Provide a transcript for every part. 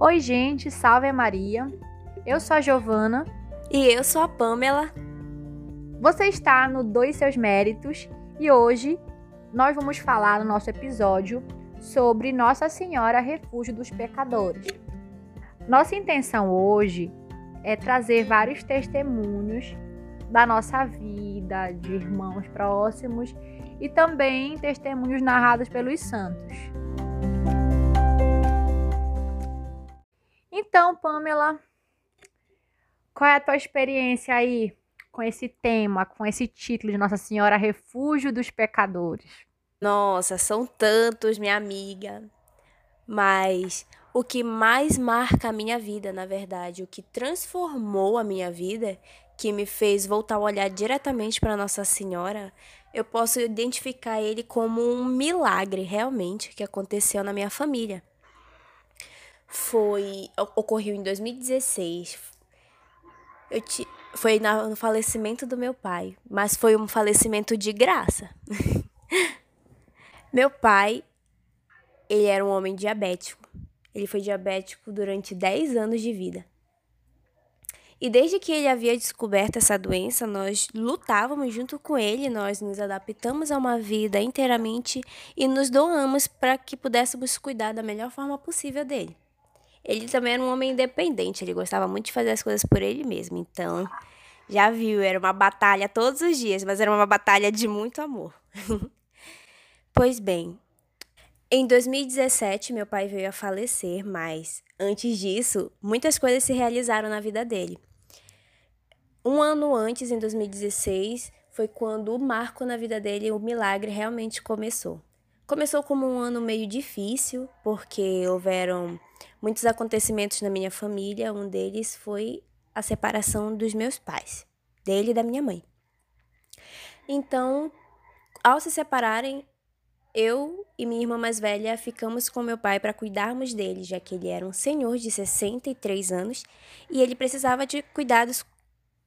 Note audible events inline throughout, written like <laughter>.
Oi, gente, salve Maria. Eu sou a Giovana. E eu sou a Pamela. Você está no Dois Seus Méritos e hoje nós vamos falar no nosso episódio sobre Nossa Senhora Refúgio dos Pecadores. Nossa intenção hoje é trazer vários testemunhos da nossa vida, de irmãos próximos e também testemunhos narrados pelos santos. Então, Pamela, qual é a tua experiência aí com esse tema, com esse título de Nossa Senhora Refúgio dos Pecadores? Nossa, são tantos, minha amiga. Mas o que mais marca a minha vida, na verdade, o que transformou a minha vida, que me fez voltar a olhar diretamente para Nossa Senhora, eu posso identificar ele como um milagre realmente que aconteceu na minha família. Foi ocorreu em 2016. Eu te, foi no falecimento do meu pai, mas foi um falecimento de graça. <laughs> meu pai, ele era um homem diabético. Ele foi diabético durante 10 anos de vida. E desde que ele havia descoberto essa doença, nós lutávamos junto com ele, nós nos adaptamos a uma vida inteiramente e nos doamos para que pudéssemos cuidar da melhor forma possível dele. Ele também era um homem independente, ele gostava muito de fazer as coisas por ele mesmo. Então, já viu, era uma batalha todos os dias, mas era uma batalha de muito amor. <laughs> pois bem, em 2017 meu pai veio a falecer, mas antes disso, muitas coisas se realizaram na vida dele. Um ano antes, em 2016, foi quando o marco na vida dele, o milagre, realmente começou. Começou como um ano meio difícil, porque houveram muitos acontecimentos na minha família. Um deles foi a separação dos meus pais, dele e da minha mãe. Então, ao se separarem, eu e minha irmã mais velha ficamos com meu pai para cuidarmos dele, já que ele era um senhor de 63 anos e ele precisava de cuidados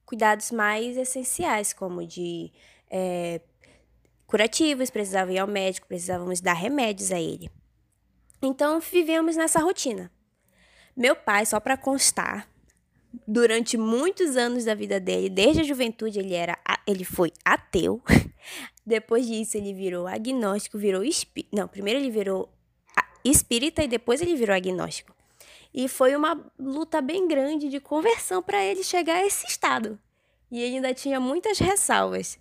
cuidados mais essenciais, como de é, curativos, precisava ir ao médico, precisávamos dar remédios a ele. Então vivemos nessa rotina. Meu pai, só para constar, durante muitos anos da vida dele, desde a juventude ele era ele foi ateu. <laughs> Depois disso ele virou agnóstico, virou espí... não, primeiro ele virou espírita e depois ele virou agnóstico. E foi uma luta bem grande de conversão para ele chegar a esse estado. E ele ainda tinha muitas ressalvas.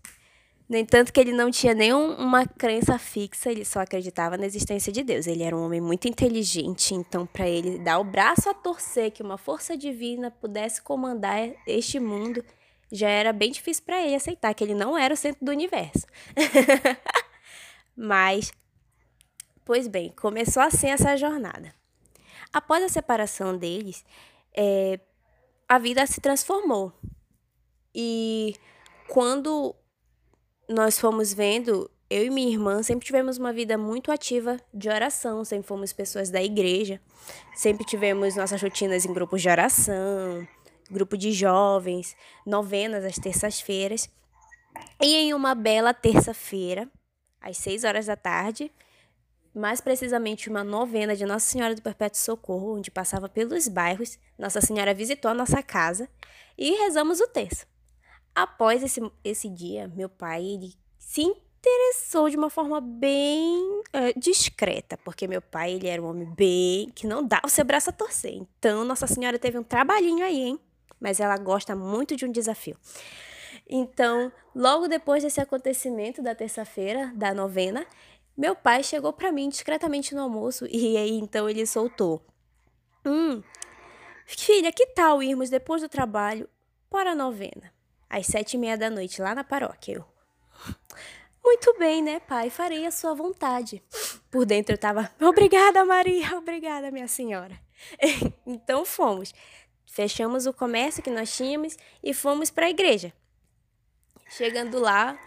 No entanto, que ele não tinha nenhuma crença fixa, ele só acreditava na existência de Deus. Ele era um homem muito inteligente, então, para ele dar o braço a torcer que uma força divina pudesse comandar este mundo, já era bem difícil para ele aceitar que ele não era o centro do universo. <laughs> Mas, pois bem, começou assim essa jornada. Após a separação deles, é, a vida se transformou. E quando nós fomos vendo, eu e minha irmã sempre tivemos uma vida muito ativa de oração, sempre fomos pessoas da igreja, sempre tivemos nossas rotinas em grupos de oração, grupo de jovens, novenas às terças-feiras. E em uma bela terça-feira, às seis horas da tarde, mais precisamente uma novena de Nossa Senhora do Perpétuo Socorro, onde passava pelos bairros. Nossa Senhora visitou a nossa casa e rezamos o terço. Após esse, esse dia, meu pai ele se interessou de uma forma bem é, discreta, porque meu pai ele era um homem bem que não dá o seu braço a torcer. Então, Nossa Senhora teve um trabalhinho aí, hein? Mas ela gosta muito de um desafio. Então, logo depois desse acontecimento da terça-feira, da novena, meu pai chegou para mim discretamente no almoço e aí então ele soltou: Hum, filha, que tal irmos depois do trabalho para a novena? Às sete e meia da noite, lá na paróquia. Eu. Muito bem, né, pai? Farei a sua vontade. Por dentro eu tava, obrigada, Maria, obrigada, minha senhora. <laughs> então fomos. Fechamos o comércio que nós tínhamos e fomos para a igreja. Chegando lá,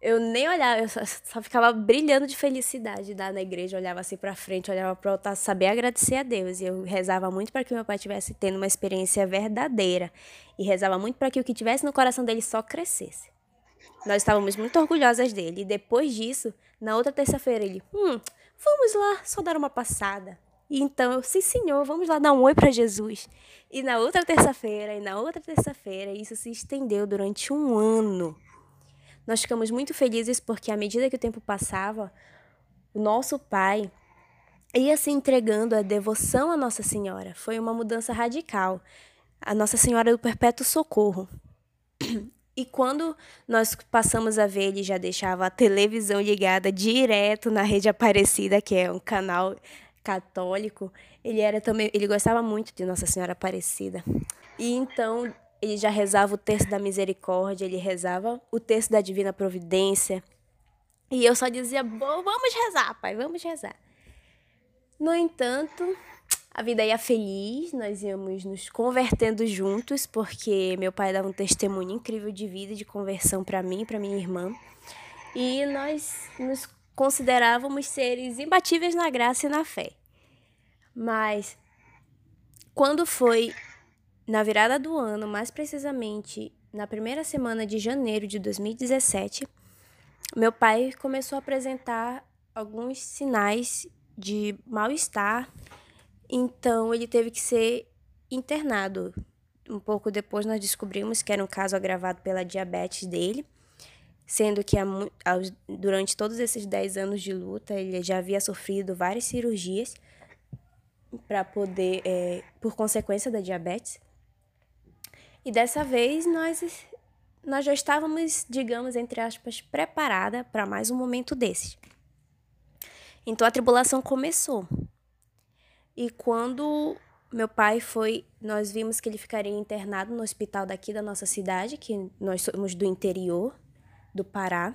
eu nem olhava, eu só, só, ficava brilhando de felicidade lá na igreja, olhava assim para frente, olhava para altar, saber agradecer a Deus. E eu rezava muito para que meu pai tivesse tendo uma experiência verdadeira e rezava muito para que o que tivesse no coração dele só crescesse. Nós estávamos muito orgulhosas dele. E depois disso, na outra terça-feira, ele, hum, vamos lá, só dar uma passada. E então eu, sim, senhor, vamos lá dar um oi para Jesus. E na outra terça-feira, e na outra terça-feira, isso se estendeu durante um ano. Nós ficamos muito felizes porque, à medida que o tempo passava, o nosso pai ia se entregando à devoção à Nossa Senhora. Foi uma mudança radical. A Nossa Senhora do Perpétuo Socorro. <clears throat> E quando nós passamos a ver, ele já deixava a televisão ligada direto na rede Aparecida, que é um canal católico. Ele era também, ele gostava muito de Nossa Senhora Aparecida. E então ele já rezava o texto da misericórdia, ele rezava o texto da divina providência. E eu só dizia: "Vamos rezar, pai, vamos rezar". No entanto, a vida ia feliz, nós íamos nos convertendo juntos, porque meu pai dava um testemunho incrível de vida, de conversão para mim para minha irmã. E nós nos considerávamos seres imbatíveis na graça e na fé. Mas quando foi na virada do ano, mais precisamente na primeira semana de janeiro de 2017, meu pai começou a apresentar alguns sinais de mal-estar, então ele teve que ser internado. Um pouco depois nós descobrimos que era um caso agravado pela diabetes dele, sendo que durante todos esses 10 anos de luta ele já havia sofrido várias cirurgias para poder, é, por consequência da diabetes. E dessa vez nós, nós já estávamos, digamos, entre aspas, preparada para mais um momento desses. Então a tribulação começou. E quando meu pai foi, nós vimos que ele ficaria internado no hospital daqui da nossa cidade, que nós somos do interior do Pará.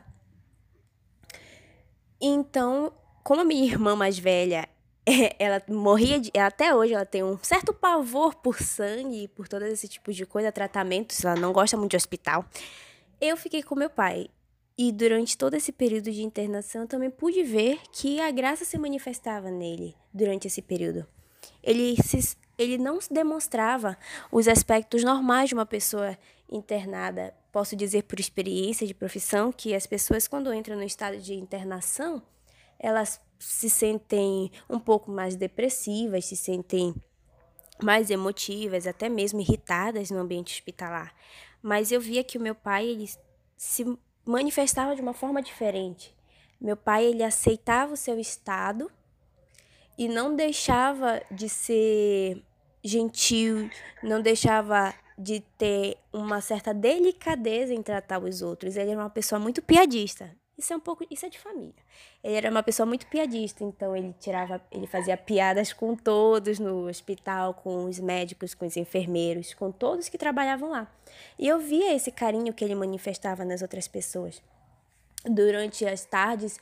Então, como a minha irmã mais velha, <laughs> ela morria de, até hoje ela tem um certo pavor por sangue, por todo esse tipo de coisa, tratamentos, ela não gosta muito de hospital. Eu fiquei com meu pai e durante todo esse período de internação, eu também pude ver que a graça se manifestava nele durante esse período. Ele, se, ele não demonstrava os aspectos normais de uma pessoa internada. Posso dizer por experiência de profissão que as pessoas, quando entram no estado de internação, elas se sentem um pouco mais depressivas, se sentem mais emotivas, até mesmo irritadas no ambiente hospitalar. Mas eu via que o meu pai ele se manifestava de uma forma diferente. Meu pai ele aceitava o seu estado e não deixava de ser gentil, não deixava de ter uma certa delicadeza em tratar os outros. Ele era uma pessoa muito piadista. Isso é um pouco, isso é de família. Ele era uma pessoa muito piadista, então ele tirava, ele fazia piadas com todos no hospital, com os médicos, com os enfermeiros, com todos que trabalhavam lá. E eu via esse carinho que ele manifestava nas outras pessoas. Durante as tardes,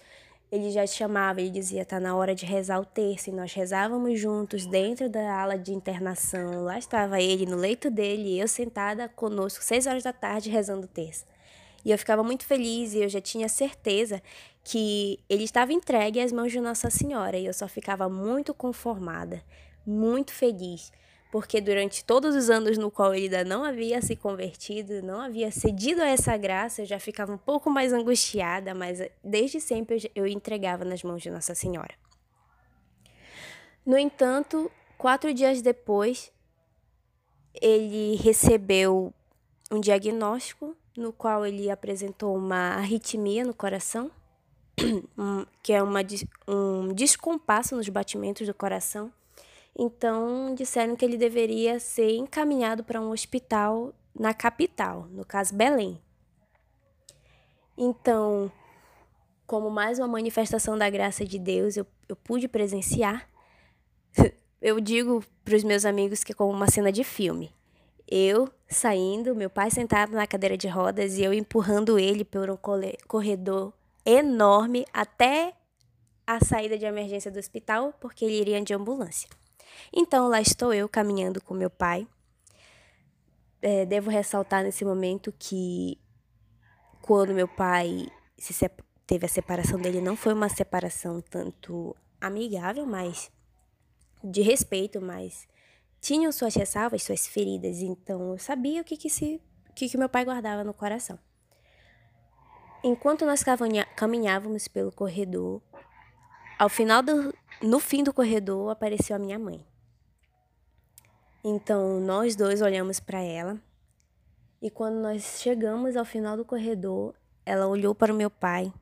ele já chamava, ele dizia: "Tá na hora de rezar o terço". E nós rezávamos juntos dentro da ala de internação. Lá estava ele no leito dele, eu sentada conosco, seis horas da tarde rezando o terço. E eu ficava muito feliz e eu já tinha certeza que ele estava entregue às mãos de Nossa Senhora. E eu só ficava muito conformada, muito feliz, porque durante todos os anos no qual ele ainda não havia se convertido, não havia cedido a essa graça, eu já ficava um pouco mais angustiada, mas desde sempre eu entregava nas mãos de Nossa Senhora. No entanto, quatro dias depois, ele recebeu um diagnóstico no qual ele apresentou uma arritmia no coração, <clears throat> que é uma, um descompasso nos batimentos do coração. Então, disseram que ele deveria ser encaminhado para um hospital na capital, no caso Belém. Então, como mais uma manifestação da graça de Deus, eu, eu pude presenciar. <laughs> Eu digo para os meus amigos que é como uma cena de filme. Eu saindo, meu pai sentado na cadeira de rodas e eu empurrando ele por um corredor enorme até a saída de emergência do hospital, porque ele iria de ambulância. Então lá estou eu caminhando com meu pai. É, devo ressaltar nesse momento que quando meu pai teve a separação dele, não foi uma separação tanto amigável, mas de respeito, mas tinham suas ressalvas, suas feridas, então eu sabia o que que se que que meu pai guardava no coração. Enquanto nós caminhávamos pelo corredor, ao final do, no fim do corredor apareceu a minha mãe. Então nós dois olhamos para ela e quando nós chegamos ao final do corredor, ela olhou para o meu pai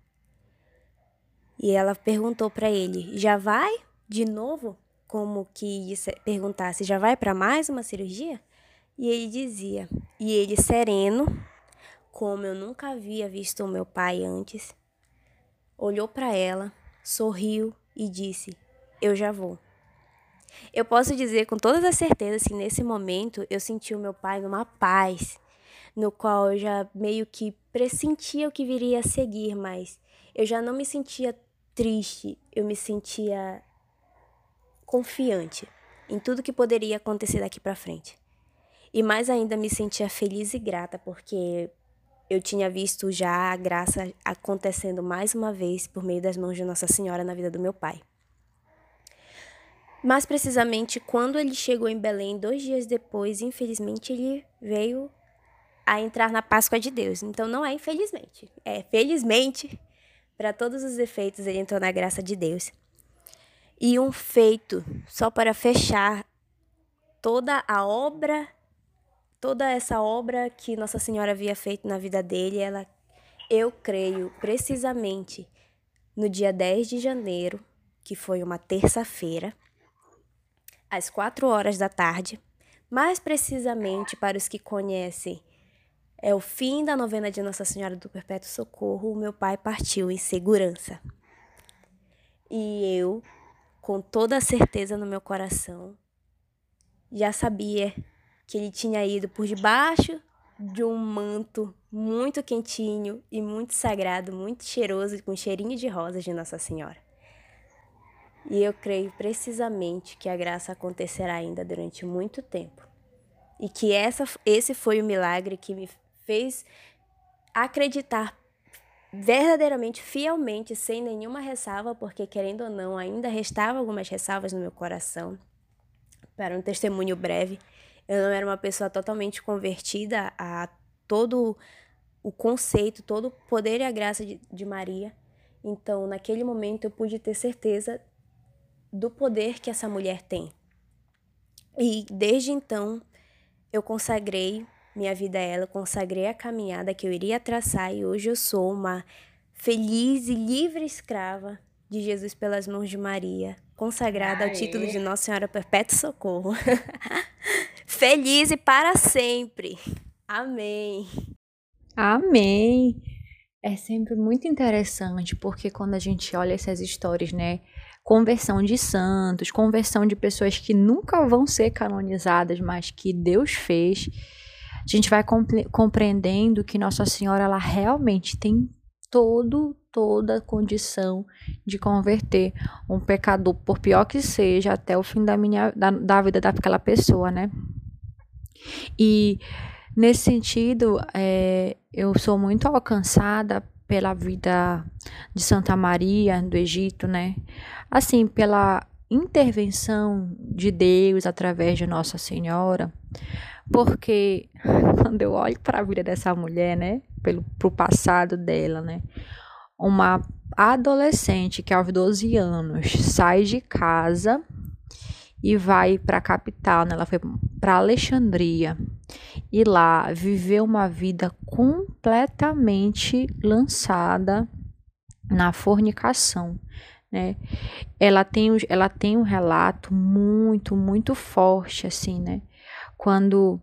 e ela perguntou para ele: "Já vai de novo?" Como que perguntasse: "Já vai para mais uma cirurgia?" E ele dizia, e ele sereno, como eu nunca havia visto o meu pai antes, olhou para ela, sorriu e disse: Eu já vou. Eu posso dizer com todas as certezas que nesse momento eu senti o meu pai numa paz, no qual eu já meio que pressentia o que viria a seguir, mas eu já não me sentia triste, eu me sentia confiante em tudo que poderia acontecer daqui para frente. E mais ainda me sentia feliz e grata porque eu tinha visto já a graça acontecendo mais uma vez por meio das mãos de Nossa Senhora na vida do meu pai. Mais precisamente, quando ele chegou em Belém, dois dias depois, infelizmente, ele veio a entrar na Páscoa de Deus. Então, não é infelizmente, é felizmente, para todos os efeitos, ele entrou na graça de Deus. E um feito, só para fechar toda a obra toda essa obra que Nossa Senhora havia feito na vida dele, ela, eu creio, precisamente no dia 10 de janeiro, que foi uma terça-feira, às quatro horas da tarde, mais precisamente para os que conhecem, é o fim da novena de Nossa Senhora do Perpétuo Socorro, o meu pai partiu em segurança. E eu, com toda a certeza no meu coração, já sabia que ele tinha ido por debaixo de um manto muito quentinho e muito sagrado, muito cheiroso, com cheirinho de rosas de Nossa Senhora. E eu creio precisamente que a graça acontecerá ainda durante muito tempo. E que essa, esse foi o milagre que me fez acreditar verdadeiramente, fielmente, sem nenhuma ressalva, porque querendo ou não, ainda restava algumas ressalvas no meu coração. Para um testemunho breve, eu não era uma pessoa totalmente convertida a todo o conceito, todo o poder e a graça de, de Maria. Então, naquele momento, eu pude ter certeza do poder que essa mulher tem. E desde então, eu consagrei minha vida a ela, consagrei a caminhada que eu iria traçar e hoje eu sou uma feliz e livre escrava de Jesus pelas mãos de Maria, consagrada Aê. ao título de Nossa Senhora Perpétua Socorro. <laughs> feliz e para sempre. Amém. Amém. É sempre muito interessante, porque quando a gente olha essas histórias, né? Conversão de santos, conversão de pessoas que nunca vão ser canonizadas, mas que Deus fez, a gente vai compreendendo que Nossa Senhora ela realmente tem todo toda a condição de converter um pecador, por pior que seja, até o fim da minha da, da vida daquela pessoa, né? E nesse sentido, é, eu sou muito alcançada pela vida de Santa Maria do Egito, né? Assim, pela intervenção de Deus através de Nossa Senhora, porque <laughs> quando eu olho para a vida dessa mulher, né, pelo pro passado dela, né, uma adolescente que aos 12 anos sai de casa e vai para a capital, né? Ela foi para Alexandria e lá viveu uma vida completamente lançada na fornicação, né? Ela tem, ela tem um relato muito, muito forte, assim, né? Quando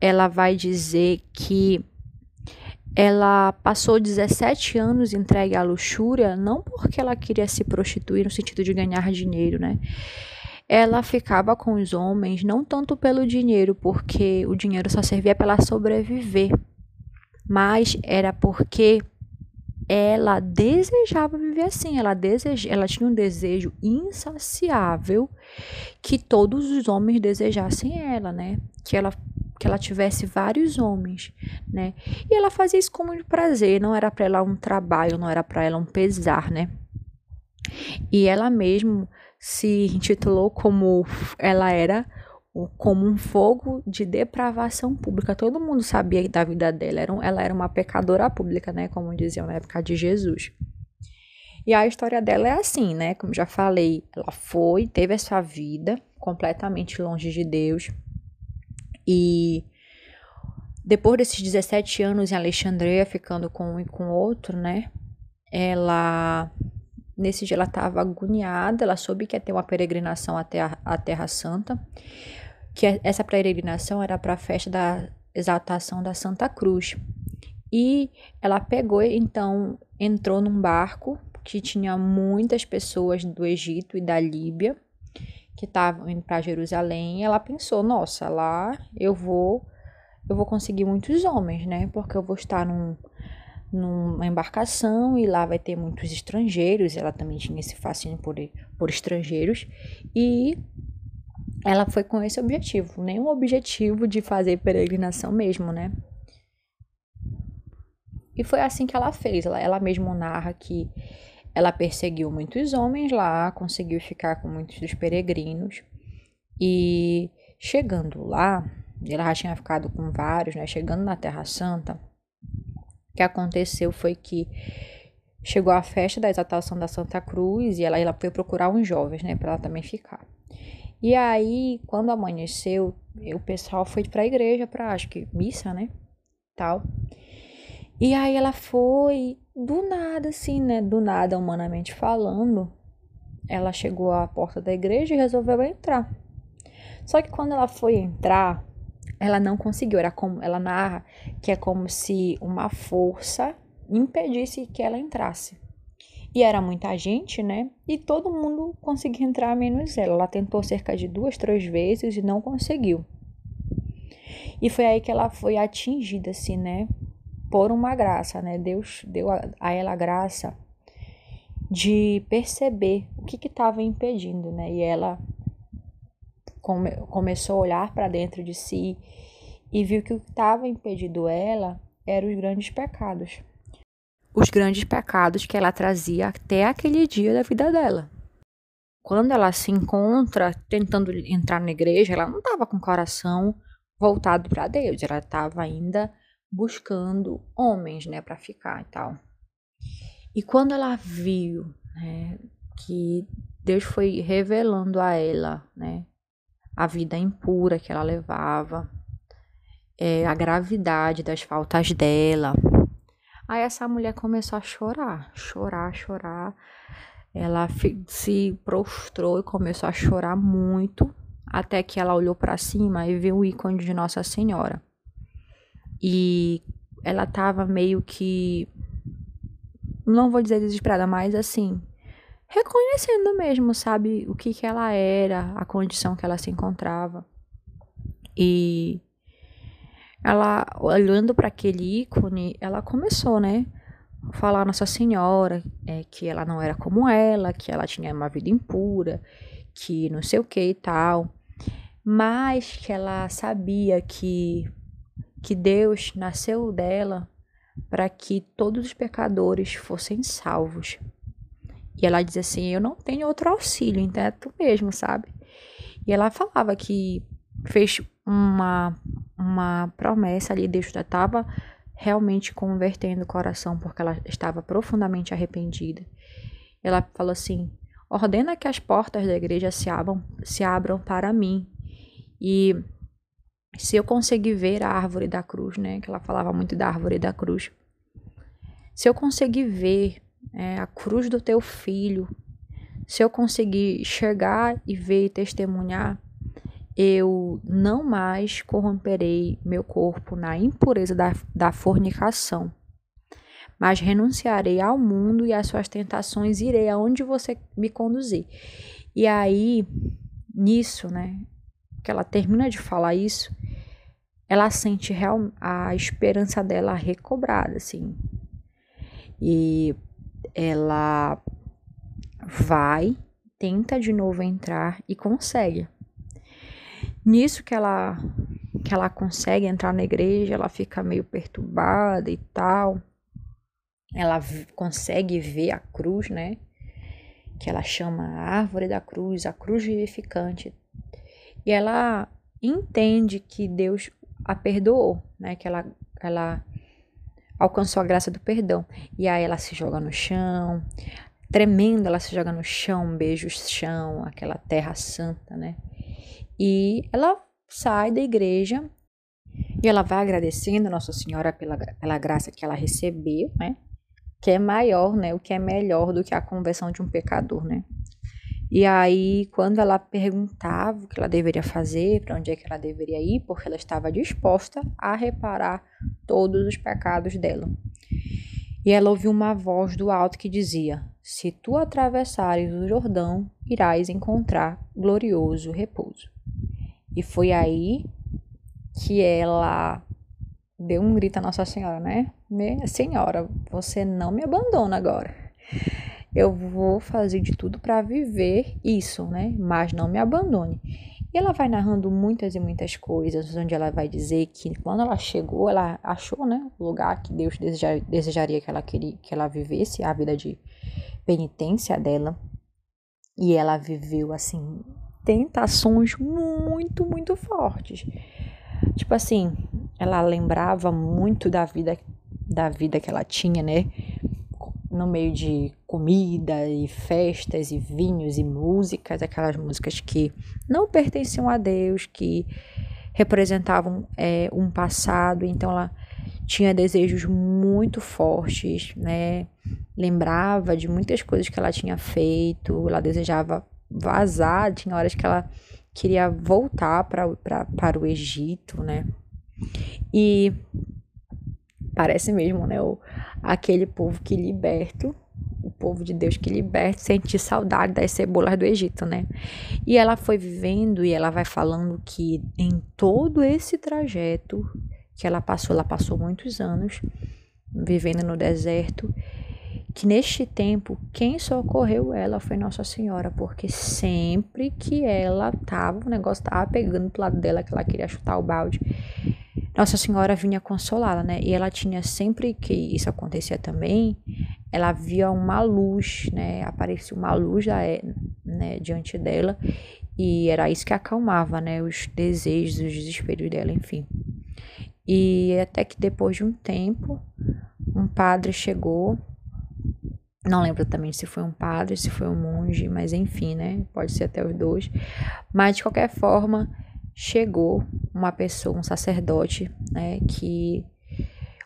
ela vai dizer que ela passou 17 anos entregue à luxúria, não porque ela queria se prostituir no sentido de ganhar dinheiro, né? ela ficava com os homens não tanto pelo dinheiro, porque o dinheiro só servia para ela sobreviver, mas era porque ela desejava viver assim, ela, deseja, ela tinha um desejo insaciável que todos os homens desejassem ela, né? Que ela que ela tivesse vários homens, né? E ela fazia isso com muito prazer, não era para ela um trabalho, não era para ela um pesar, né? E ela mesmo se intitulou como ela era como um fogo de depravação pública. Todo mundo sabia da vida dela, ela era uma pecadora pública, né, como diziam na época de Jesus. E a história dela é assim, né? Como já falei, ela foi, teve essa vida completamente longe de Deus. E depois desses 17 anos em Alexandria, ficando com um e com outro, né? Ela Nesse dia ela estava agoniada, ela soube que ia ter uma peregrinação até a, a Terra Santa, que essa peregrinação era para a festa da exaltação da Santa Cruz. E ela pegou, então, entrou num barco que tinha muitas pessoas do Egito e da Líbia que estavam indo para Jerusalém. E ela pensou: nossa, lá eu vou, eu vou conseguir muitos homens, né? Porque eu vou estar num numa embarcação e lá vai ter muitos estrangeiros. Ela também tinha esse fascínio por, por estrangeiros e ela foi com esse objetivo, nenhum objetivo de fazer peregrinação mesmo, né? E foi assim que ela fez. Ela, ela mesma narra que ela perseguiu muitos homens lá, conseguiu ficar com muitos dos peregrinos e chegando lá, ela já tinha ficado com vários, né? Chegando na Terra Santa, que aconteceu foi que chegou a festa da exaltação da Santa Cruz e ela, ela foi procurar uns jovens, né, para ela também ficar. E aí, quando amanheceu, o pessoal foi para a igreja para acho que missa, né, tal. E aí ela foi do nada assim, né, do nada humanamente falando, ela chegou à porta da igreja e resolveu entrar. Só que quando ela foi entrar, ela não conseguiu. Era como ela narra que é como se uma força impedisse que ela entrasse. E era muita gente, né? E todo mundo conseguia entrar menos ela. Ela tentou cerca de duas, três vezes e não conseguiu. E foi aí que ela foi atingida, assim, né? Por uma graça, né? Deus deu a, a ela a graça de perceber o que estava impedindo, né? E ela come, começou a olhar para dentro de si e viu que o que estava impedindo ela eram os grandes pecados. Os grandes pecados que ela trazia até aquele dia da vida dela. Quando ela se encontra tentando entrar na igreja, ela não estava com o coração voltado para Deus, ela estava ainda buscando homens, né, para ficar e tal. E quando ela viu, né, que Deus foi revelando a ela, né, a vida impura que ela levava, é, a gravidade das faltas dela. Aí essa mulher começou a chorar, chorar, chorar. Ela se prostrou e começou a chorar muito, até que ela olhou para cima e viu o ícone de Nossa Senhora. E ela tava meio que não vou dizer desesperada, mas assim, reconhecendo mesmo, sabe, o que que ela era, a condição que ela se encontrava. E ela, olhando para aquele ícone, ela começou, né, falar Nossa Senhora, é, que ela não era como ela, que ela tinha uma vida impura, que não sei o que e tal, mas que ela sabia que que Deus nasceu dela para que todos os pecadores fossem salvos. E ela diz assim: Eu não tenho outro auxílio, então é tu mesmo, sabe? E ela falava que fez uma, uma promessa ali, Deus estava realmente convertendo o coração, porque ela estava profundamente arrependida. Ela falou assim: ordena que as portas da igreja se abram, se abram para mim. E se eu conseguir ver a árvore da cruz, né? Que ela falava muito da árvore da cruz. Se eu conseguir ver é, a cruz do teu filho, se eu conseguir chegar e ver e testemunhar, eu não mais corromperei meu corpo na impureza da, da fornicação, mas renunciarei ao mundo e às suas tentações, irei aonde você me conduzir. E aí, nisso, né, que ela termina de falar isso, ela sente real, a esperança dela recobrada, assim. E ela vai, tenta de novo entrar e consegue. Nisso que ela que ela consegue entrar na igreja, ela fica meio perturbada e tal. Ela consegue ver a cruz, né? Que ela chama a árvore da cruz, a cruz vivificante. E ela entende que Deus a perdoou, né? Que ela, ela alcançou a graça do perdão. E aí ela se joga no chão, tremendo, ela se joga no chão, beija o chão, aquela terra santa, né? E ela sai da igreja e ela vai agradecendo Nossa Senhora pela, pela graça que ela recebeu, né? Que é maior, né? O que é melhor do que a conversão de um pecador, né? E aí, quando ela perguntava o que ela deveria fazer, para onde é que ela deveria ir, porque ela estava disposta a reparar todos os pecados dela. E ela ouviu uma voz do alto que dizia: Se tu atravessares o Jordão, irás encontrar glorioso repouso. E foi aí que ela deu um grito a Nossa Senhora, né? Senhora, você não me abandona agora. Eu vou fazer de tudo para viver isso, né? Mas não me abandone. E ela vai narrando muitas e muitas coisas, onde ela vai dizer que quando ela chegou, ela achou, né, o lugar que Deus desejaria que ela queria que ela vivesse, a vida de penitência dela. E ela viveu assim tentações muito, muito fortes. Tipo assim, ela lembrava muito da vida da vida que ela tinha, né? no meio de comida e festas e vinhos e músicas, aquelas músicas que não pertenciam a Deus, que representavam é, um passado, então ela tinha desejos muito fortes, né? Lembrava de muitas coisas que ela tinha feito, ela desejava vazar, tinha horas que ela queria voltar pra, pra, para o Egito, né? E parece mesmo, né? O, aquele povo que liberto, o povo de Deus que liberta, sentir saudade das cebolas do Egito, né? E ela foi vivendo e ela vai falando que em todo esse trajeto que ela passou, ela passou muitos anos vivendo no deserto, que neste tempo quem socorreu ela foi Nossa Senhora, porque sempre que ela tava, o negócio tava pegando pro lado dela, que ela queria chutar o balde, nossa Senhora vinha consolá-la, né? E ela tinha sempre que isso acontecia também, ela via uma luz, né? Aparecia uma luz da, né, diante dela e era isso que acalmava, né? Os desejos, os desesperos dela, enfim. E até que depois de um tempo, um padre chegou. Não lembro também se foi um padre, se foi um monge, mas enfim, né? Pode ser até os dois. Mas de qualquer forma, chegou uma pessoa, um sacerdote, né, que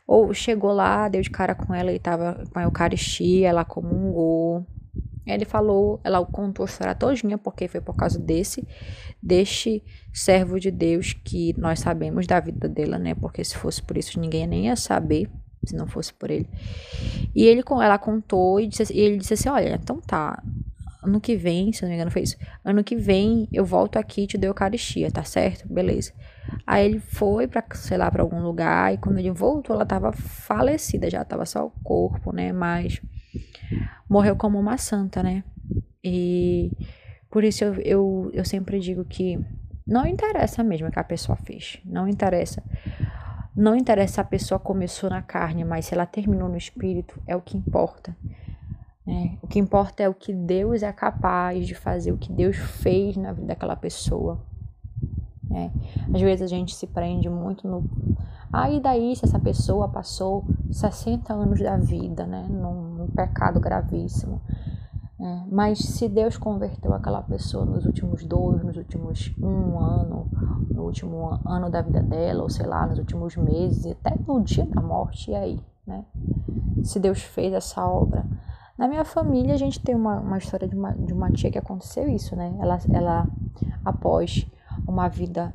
ou chegou lá, deu de cara com ela e estava com a Eucaristia, ela comungou. Ele falou, ela contou a história todinha, porque foi por causa desse, deste servo de Deus que nós sabemos da vida dela, né? Porque se fosse por isso, ninguém nem ia saber, se não fosse por ele. E ele, ela contou e, disse, e ele disse assim, olha, então tá, ano que vem, se não me engano foi isso, ano que vem eu volto aqui e te dou Eucaristia, tá certo? Beleza. Aí ele foi para sei lá, para algum lugar e quando ele voltou ela tava falecida, já tava só o corpo, né? Mas morreu como uma santa, né? E por isso eu, eu, eu sempre digo que não interessa mesmo o que a pessoa fez, não interessa. Não interessa se a pessoa começou na carne, mas se ela terminou no espírito, é o que importa. É, o que importa é o que Deus é capaz de fazer, o que Deus fez na vida daquela pessoa. É, às vezes a gente se prende muito no. Ah, e daí se essa pessoa passou 60 anos da vida, né? Num, num pecado gravíssimo. É, mas se Deus converteu aquela pessoa nos últimos dois, nos últimos um ano, no último ano da vida dela, ou sei lá, nos últimos meses, até no dia da morte, e aí, né? Se Deus fez essa obra, na minha família, a gente tem uma, uma história de uma, de uma tia que aconteceu isso, né? Ela, ela após uma vida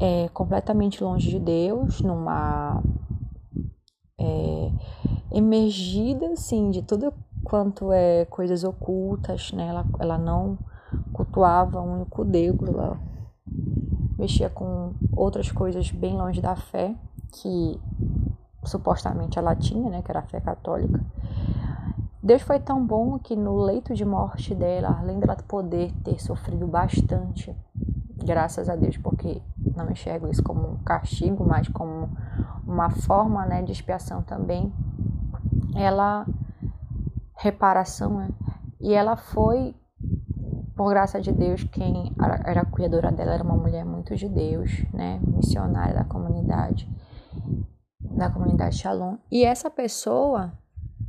é, completamente longe de Deus, numa. É, emergida, assim, de tudo quanto é coisas ocultas, né? Ela, ela não cultuava um único Deus, ela mexia com outras coisas bem longe da fé que supostamente ela tinha, né? Que era a fé católica. Deus foi tão bom que no leito de morte dela, além dela poder ter sofrido bastante, graças a Deus, porque não enxergo isso como um castigo, mas como uma forma né, de expiação também, ela, reparação, né? E ela foi, por graça de Deus, quem era cuidadora dela era uma mulher muito de Deus, né? Missionária da comunidade, da comunidade Shalom. E essa pessoa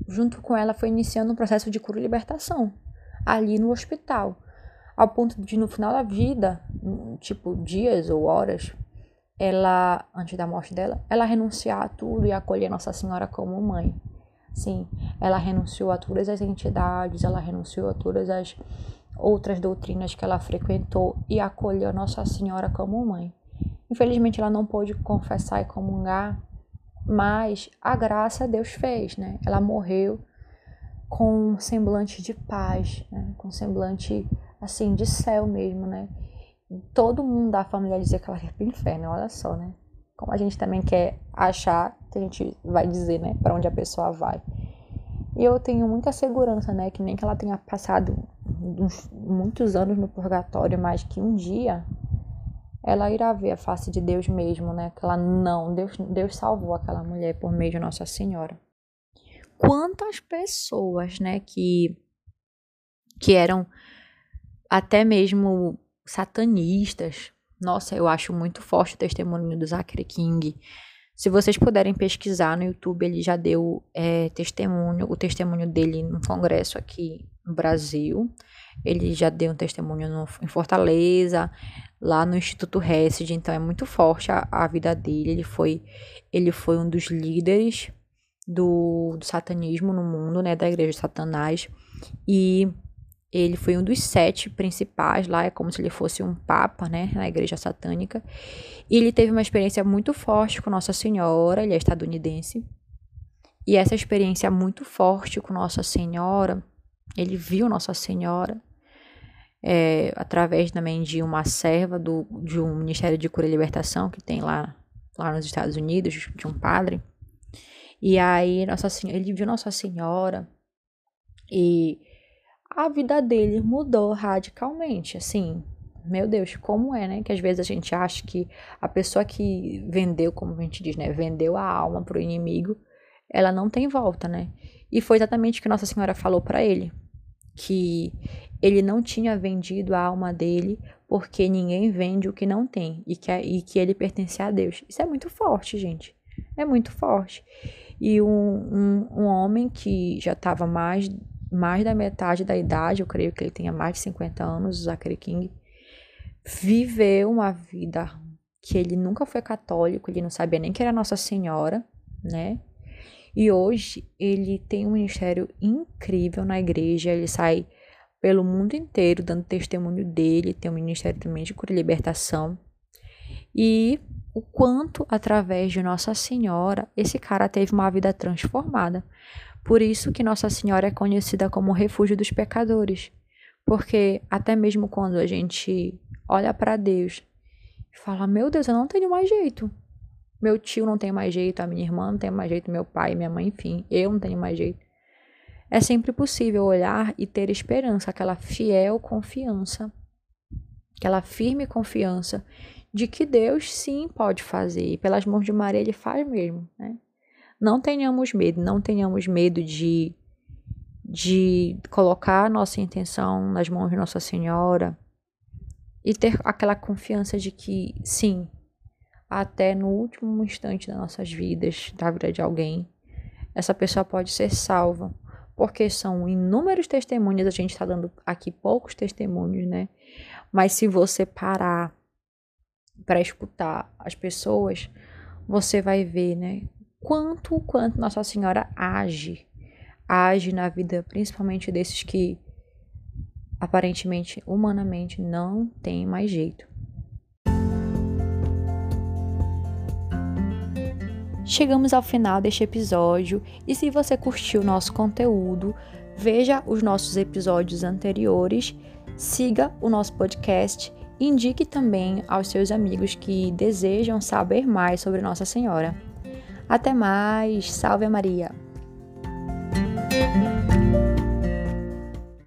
junto com ela, foi iniciando um processo de cura e libertação ali no hospital, ao ponto de no final da vida, tipo dias ou horas, ela, antes da morte dela, ela renunciar a tudo e acolher Nossa Senhora como mãe. Sim, ela renunciou a todas as entidades, ela renunciou a todas as outras doutrinas que ela frequentou e acolheu Nossa Senhora como mãe. Infelizmente, ela não pôde confessar e comungar, mas a graça Deus fez, né? Ela morreu com um semblante de paz, né? com um semblante assim de céu mesmo, né? Todo mundo da família dizia que ela ia pro inferno, olha só, né? Como a gente também quer achar que a gente vai dizer, né, para onde a pessoa vai. E eu tenho muita segurança, né, que nem que ela tenha passado uns, muitos anos no purgatório, mas que um dia ela irá ver a face de Deus mesmo, né? Que ela não, Deus, Deus salvou aquela mulher por meio de Nossa Senhora. Quantas pessoas, né, que que eram até mesmo satanistas. Nossa, eu acho muito forte o testemunho do Zachary King. Se vocês puderem pesquisar no YouTube, ele já deu é, testemunho, o testemunho dele no congresso aqui no Brasil. Ele já deu um testemunho no, em Fortaleza, lá no Instituto Hesed, então é muito forte a, a, vida dele. Ele foi, ele foi um dos líderes do, do satanismo no mundo, né, da igreja de Satanás. E ele foi um dos sete principais lá, é como se ele fosse um papa, né, na igreja satânica. E ele teve uma experiência muito forte com Nossa Senhora, ele é estadunidense. E essa experiência muito forte com Nossa Senhora, ele viu Nossa Senhora é, através também de uma serva do, de um Ministério de Cura e Libertação que tem lá, lá nos Estados Unidos, de um padre. E aí, Nossa Senhora, ele viu Nossa Senhora e a vida dele mudou radicalmente. Assim, meu Deus, como é, né? Que às vezes a gente acha que a pessoa que vendeu, como a gente diz, né? Vendeu a alma pro inimigo, ela não tem volta, né? E foi exatamente o que Nossa Senhora falou para ele, que ele não tinha vendido a alma dele porque ninguém vende o que não tem e que, e que ele pertencia a Deus. Isso é muito forte, gente. É muito forte. E um, um, um homem que já estava mais mais da metade da idade, eu creio que ele tenha mais de 50 anos, o Zachary King, viveu uma vida que ele nunca foi católico, ele não sabia nem que era Nossa Senhora, né? E hoje ele tem um ministério incrível na igreja, ele sai pelo mundo inteiro dando testemunho dele, tem um ministério também de cura e libertação. E o quanto através de Nossa Senhora esse cara teve uma vida transformada. Por isso que Nossa Senhora é conhecida como refúgio dos pecadores, porque até mesmo quando a gente olha para Deus e fala: "Meu Deus, eu não tenho mais jeito. Meu tio não tem mais jeito, a minha irmã não tem mais jeito, meu pai, minha mãe, enfim, eu não tenho mais jeito". É sempre possível olhar e ter esperança, aquela fiel confiança, aquela firme confiança de que Deus sim pode fazer, e pelas mãos de Maria ele faz mesmo, né? Não tenhamos medo, não tenhamos medo de, de colocar nossa intenção nas mãos de Nossa Senhora e ter aquela confiança de que, sim, até no último instante das nossas vidas, da vida de alguém, essa pessoa pode ser salva. Porque são inúmeros testemunhos, a gente está dando aqui poucos testemunhos, né? Mas se você parar para escutar as pessoas, você vai ver, né? Quanto quanto Nossa Senhora age, age na vida, principalmente desses que aparentemente, humanamente, não tem mais jeito. Chegamos ao final deste episódio e se você curtiu o nosso conteúdo, veja os nossos episódios anteriores, siga o nosso podcast e indique também aos seus amigos que desejam saber mais sobre Nossa Senhora. Até mais, salve Maria!